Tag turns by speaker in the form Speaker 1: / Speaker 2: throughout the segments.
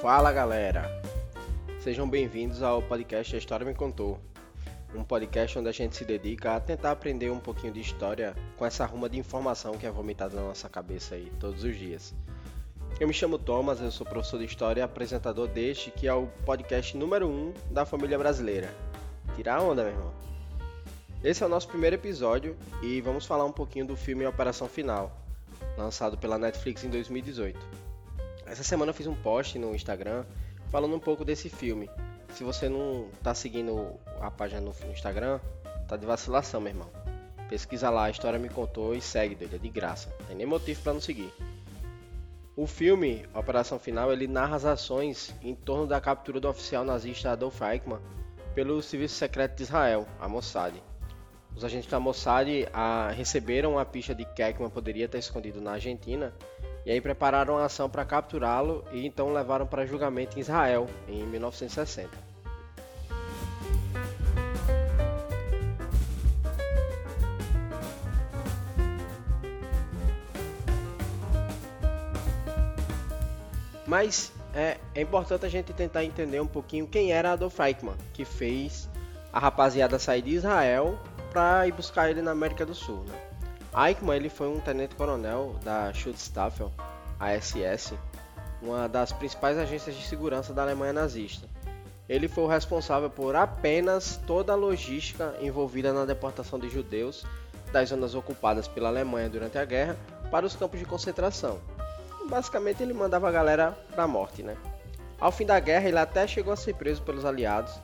Speaker 1: Fala galera! Sejam bem-vindos ao podcast A História Me Contou, um podcast onde a gente se dedica a tentar aprender um pouquinho de história com essa ruma de informação que é vomitada na nossa cabeça aí todos os dias. Eu me chamo Thomas, eu sou professor de História e apresentador deste que é o podcast número 1 um da família brasileira. Tirar onda, meu irmão! Esse é o nosso primeiro episódio e vamos falar um pouquinho do filme Operação Final, lançado pela Netflix em 2018. Essa semana eu fiz um post no Instagram falando um pouco desse filme. Se você não tá seguindo a página no Instagram, tá de vacilação, meu irmão. Pesquisa lá, a história me contou e segue, doido, é de graça. Não tem nem motivo para não seguir. O filme Operação Final ele narra as ações em torno da captura do oficial nazista Adolf Eichmann pelo Serviço Secreto de Israel, a Mossad. Os agentes da Mossad a, receberam a pista de que Eichmann poderia estar escondido na Argentina e aí prepararam a ação para capturá-lo e então levaram para julgamento em Israel em 1960. Mas é, é, importante a gente tentar entender um pouquinho quem era Adolf Eichmann, que fez a rapaziada sair de Israel para ir buscar ele na América do Sul. Né? Eichmann ele foi um tenente-coronel da Schutzstaffel, ASS, uma das principais agências de segurança da Alemanha nazista. Ele foi o responsável por apenas toda a logística envolvida na deportação de judeus das zonas ocupadas pela Alemanha durante a guerra para os campos de concentração basicamente ele mandava a galera pra morte, né? Ao fim da guerra, ele até chegou a ser preso pelos aliados,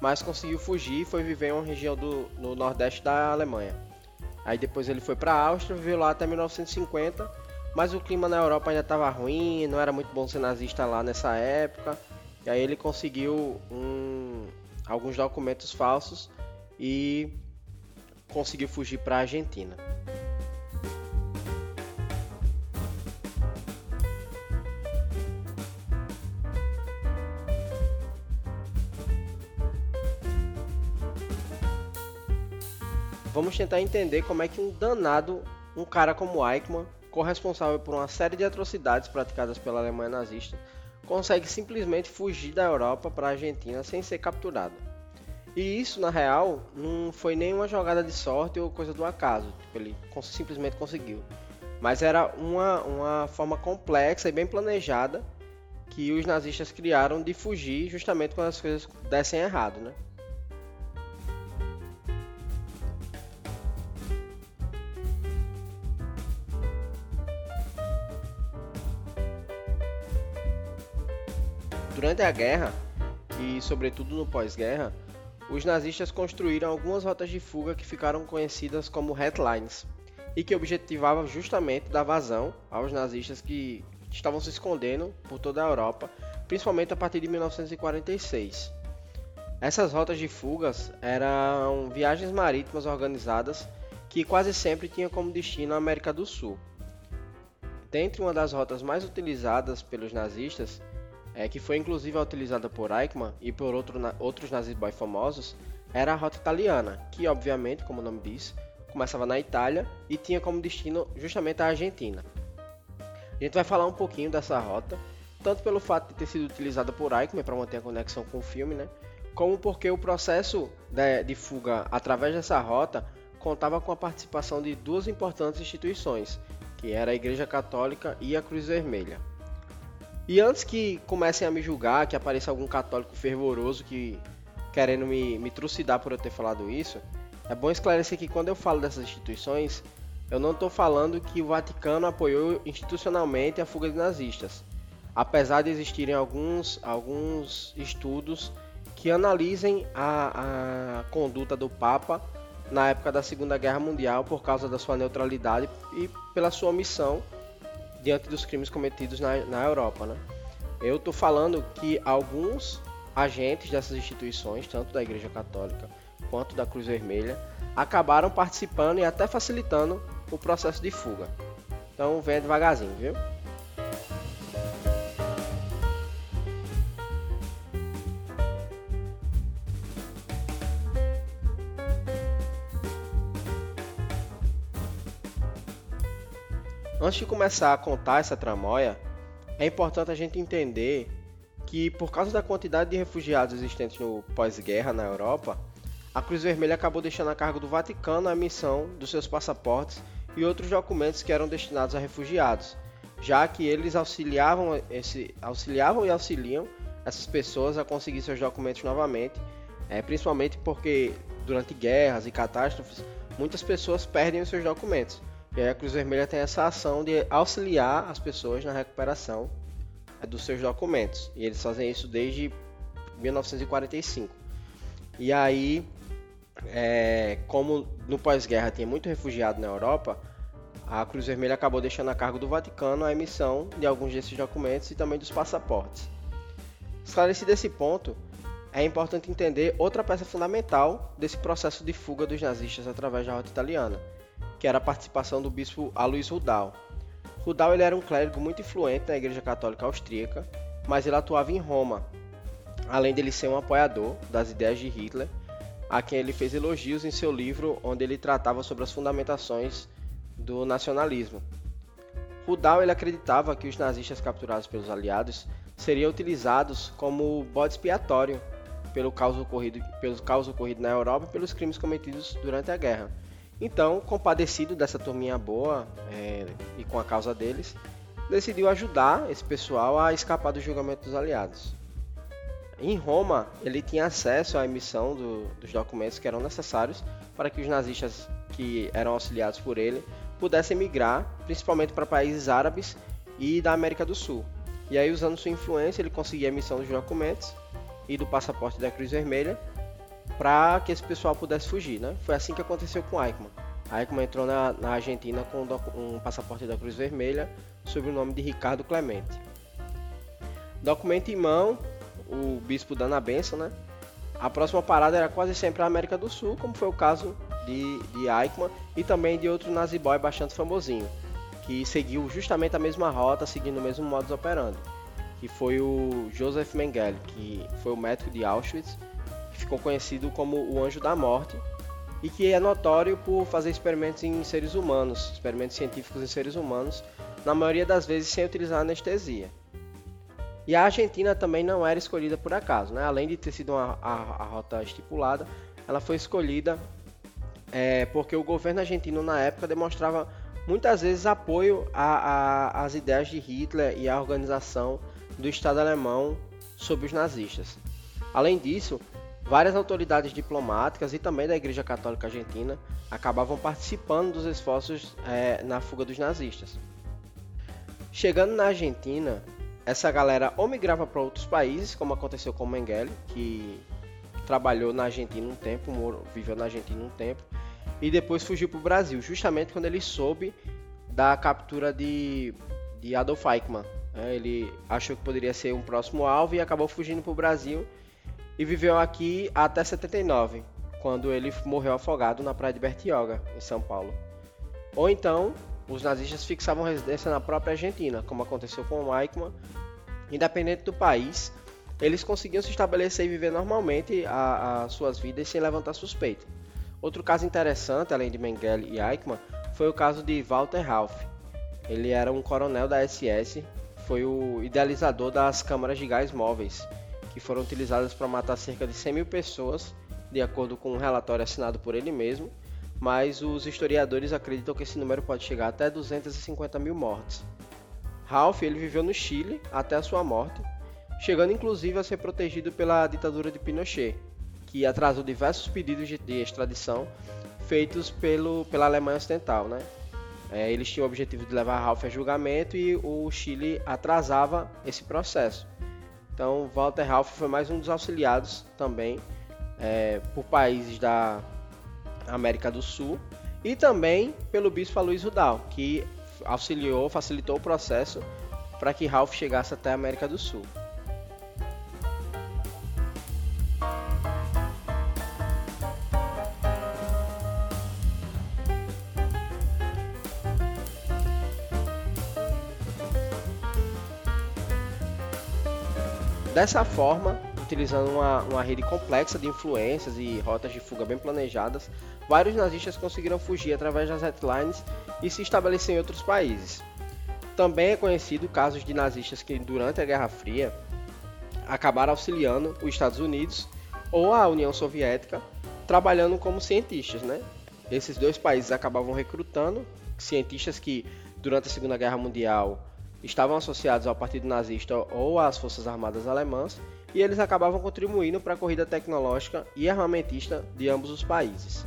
Speaker 1: mas conseguiu fugir e foi viver em uma região do, no nordeste da Alemanha. Aí depois ele foi para a Áustria, viveu lá até 1950, mas o clima na Europa ainda estava ruim, não era muito bom ser nazista lá nessa época. E aí ele conseguiu um, alguns documentos falsos e conseguiu fugir para a Argentina. Vamos tentar entender como é que um danado, um cara como Eichmann, corresponsável por uma série de atrocidades praticadas pela Alemanha nazista, consegue simplesmente fugir da Europa para a Argentina sem ser capturado. E isso, na real, não foi nenhuma jogada de sorte ou coisa do acaso, tipo, ele simplesmente conseguiu. Mas era uma, uma forma complexa e bem planejada que os nazistas criaram de fugir justamente quando as coisas dessem errado, né? Durante a guerra, e sobretudo no pós-guerra, os nazistas construíram algumas rotas de fuga que ficaram conhecidas como headlines e que objetivavam justamente dar vazão aos nazistas que estavam se escondendo por toda a Europa, principalmente a partir de 1946. Essas rotas de fugas eram viagens marítimas organizadas que quase sempre tinham como destino a América do Sul. Dentre uma das rotas mais utilizadas pelos nazistas é, que foi inclusive utilizada por Eichmann e por outro, na, outros nazis famosos, era a rota italiana, que obviamente, como o nome diz, começava na Itália e tinha como destino justamente a Argentina. A gente vai falar um pouquinho dessa rota, tanto pelo fato de ter sido utilizada por Eichmann para manter a conexão com o filme, né? como porque o processo de, de fuga através dessa rota contava com a participação de duas importantes instituições, que era a Igreja Católica e a Cruz Vermelha. E antes que comecem a me julgar, que apareça algum católico fervoroso que querendo me, me trucidar por eu ter falado isso, é bom esclarecer que quando eu falo dessas instituições, eu não estou falando que o Vaticano apoiou institucionalmente a fuga de nazistas, apesar de existirem alguns, alguns estudos que analisem a, a conduta do Papa na época da Segunda Guerra Mundial por causa da sua neutralidade e pela sua missão diante dos crimes cometidos na, na Europa. Né? Eu estou falando que alguns agentes dessas instituições, tanto da Igreja Católica quanto da Cruz Vermelha, acabaram participando e até facilitando o processo de fuga. Então venha devagarzinho, viu? Antes de começar a contar essa tramóia, é importante a gente entender que por causa da quantidade de refugiados existentes no pós-guerra na Europa, a Cruz Vermelha acabou deixando a cargo do Vaticano a emissão dos seus passaportes e outros documentos que eram destinados a refugiados, já que eles auxiliavam, esse, auxiliavam e auxiliam essas pessoas a conseguir seus documentos novamente, é, principalmente porque durante guerras e catástrofes muitas pessoas perdem os seus documentos. E aí a Cruz Vermelha tem essa ação de auxiliar as pessoas na recuperação é, dos seus documentos. E eles fazem isso desde 1945. E aí, é, como no pós-guerra tinha muito refugiado na Europa, a Cruz Vermelha acabou deixando a cargo do Vaticano a emissão de alguns desses documentos e também dos passaportes. Esclarecido esse ponto, é importante entender outra peça fundamental desse processo de fuga dos nazistas através da rota italiana, que era a participação do bispo Alois Rudal. Rudal ele era um clérigo muito influente na Igreja Católica Austríaca, mas ele atuava em Roma, além dele ser um apoiador das ideias de Hitler, a quem ele fez elogios em seu livro onde ele tratava sobre as fundamentações do nacionalismo. Rudal ele acreditava que os nazistas capturados pelos aliados seriam utilizados como bode expiatório pelo caos ocorrido, pelo caos ocorrido na Europa e pelos crimes cometidos durante a guerra. Então, compadecido dessa turminha boa é, e com a causa deles, decidiu ajudar esse pessoal a escapar do julgamento dos aliados. Em Roma, ele tinha acesso à emissão do, dos documentos que eram necessários para que os nazistas que eram auxiliados por ele pudessem migrar, principalmente para países árabes e da América do Sul. E aí, usando sua influência, ele conseguia a emissão dos documentos e do passaporte da Cruz Vermelha para que esse pessoal pudesse fugir, né? Foi assim que aconteceu com Eichmann. Eichmann entrou na, na Argentina com um passaporte da Cruz Vermelha sob o nome de Ricardo Clemente. Documento em mão, o bispo dando a benção, né? A próxima parada era quase sempre a América do Sul, como foi o caso de, de Eichmann e também de outro naziboy bastante famosinho, que seguiu justamente a mesma rota, seguindo o mesmo modus operandi, que foi o Joseph Mengele, que foi o médico de Auschwitz ficou conhecido como o Anjo da Morte e que é notório por fazer experimentos em seres humanos, experimentos científicos em seres humanos, na maioria das vezes sem utilizar anestesia. E a Argentina também não era escolhida por acaso, né? além de ter sido uma, a, a rota estipulada, ela foi escolhida é, porque o governo argentino na época demonstrava muitas vezes apoio às ideias de Hitler e à organização do Estado alemão sobre os nazistas. Além disso, Várias autoridades diplomáticas e também da Igreja Católica Argentina acabavam participando dos esforços é, na fuga dos nazistas. Chegando na Argentina, essa galera ou migrava para outros países, como aconteceu com Mengele, que trabalhou na Argentina um tempo, viveu na Argentina um tempo, e depois fugiu para o Brasil, justamente quando ele soube da captura de, de Adolf Eichmann. Né? Ele achou que poderia ser um próximo alvo e acabou fugindo para o Brasil e viveu aqui até 79, quando ele morreu afogado na praia de Bertioga, em São Paulo. Ou então, os nazistas fixavam residência na própria Argentina, como aconteceu com o Eichmann. Independente do país, eles conseguiam se estabelecer e viver normalmente as suas vidas sem levantar suspeita. Outro caso interessante, além de Mengele e Eichmann, foi o caso de Walter Ralph. Ele era um coronel da SS, foi o idealizador das câmaras de gás móveis, que foram utilizadas para matar cerca de 100 mil pessoas, de acordo com um relatório assinado por ele mesmo, mas os historiadores acreditam que esse número pode chegar até 250 mil mortes. Ralph ele viveu no Chile até a sua morte, chegando inclusive a ser protegido pela ditadura de Pinochet, que atrasou diversos pedidos de, extradição feitos pelo, pela Alemanha Ocidental. Né? É, eles tinham o objetivo de levar Ralph a julgamento e o Chile atrasava esse processo. Então, Walter Ralph foi mais um dos auxiliados também é, por países da América do Sul e também pelo bispo Luiz Rudal, que auxiliou, facilitou o processo para que Ralph chegasse até a América do Sul. Dessa forma, utilizando uma, uma rede complexa de influências e rotas de fuga bem planejadas, vários nazistas conseguiram fugir através das headlines e se estabelecer em outros países. Também é conhecido casos de nazistas que, durante a Guerra Fria, acabaram auxiliando os Estados Unidos ou a União Soviética trabalhando como cientistas, né? Esses dois países acabavam recrutando cientistas que durante a Segunda Guerra Mundial estavam associados ao Partido Nazista ou às Forças Armadas Alemãs e eles acabavam contribuindo para a corrida tecnológica e armamentista de ambos os países.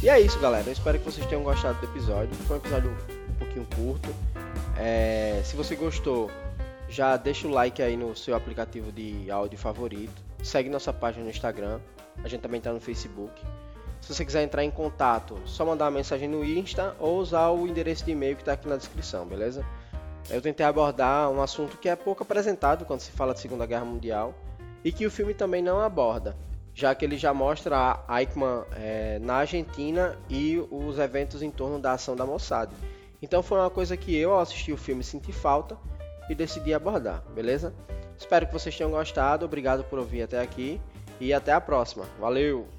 Speaker 1: E é isso, galera. Eu espero que vocês tenham gostado do episódio. Foi um episódio um pouquinho curto. É... Se você gostou, já deixa o like aí no seu aplicativo de áudio favorito. Segue nossa página no Instagram. A gente também está no Facebook. Se você quiser entrar em contato, só mandar uma mensagem no Insta ou usar o endereço de e-mail que está aqui na descrição, beleza? Eu tentei abordar um assunto que é pouco apresentado quando se fala de Segunda Guerra Mundial e que o filme também não aborda, já que ele já mostra a Eichmann é, na Argentina e os eventos em torno da ação da Mossad. Então foi uma coisa que eu, ao assistir o filme, senti falta e decidi abordar, beleza? Espero que vocês tenham gostado, obrigado por ouvir até aqui e até a próxima. Valeu!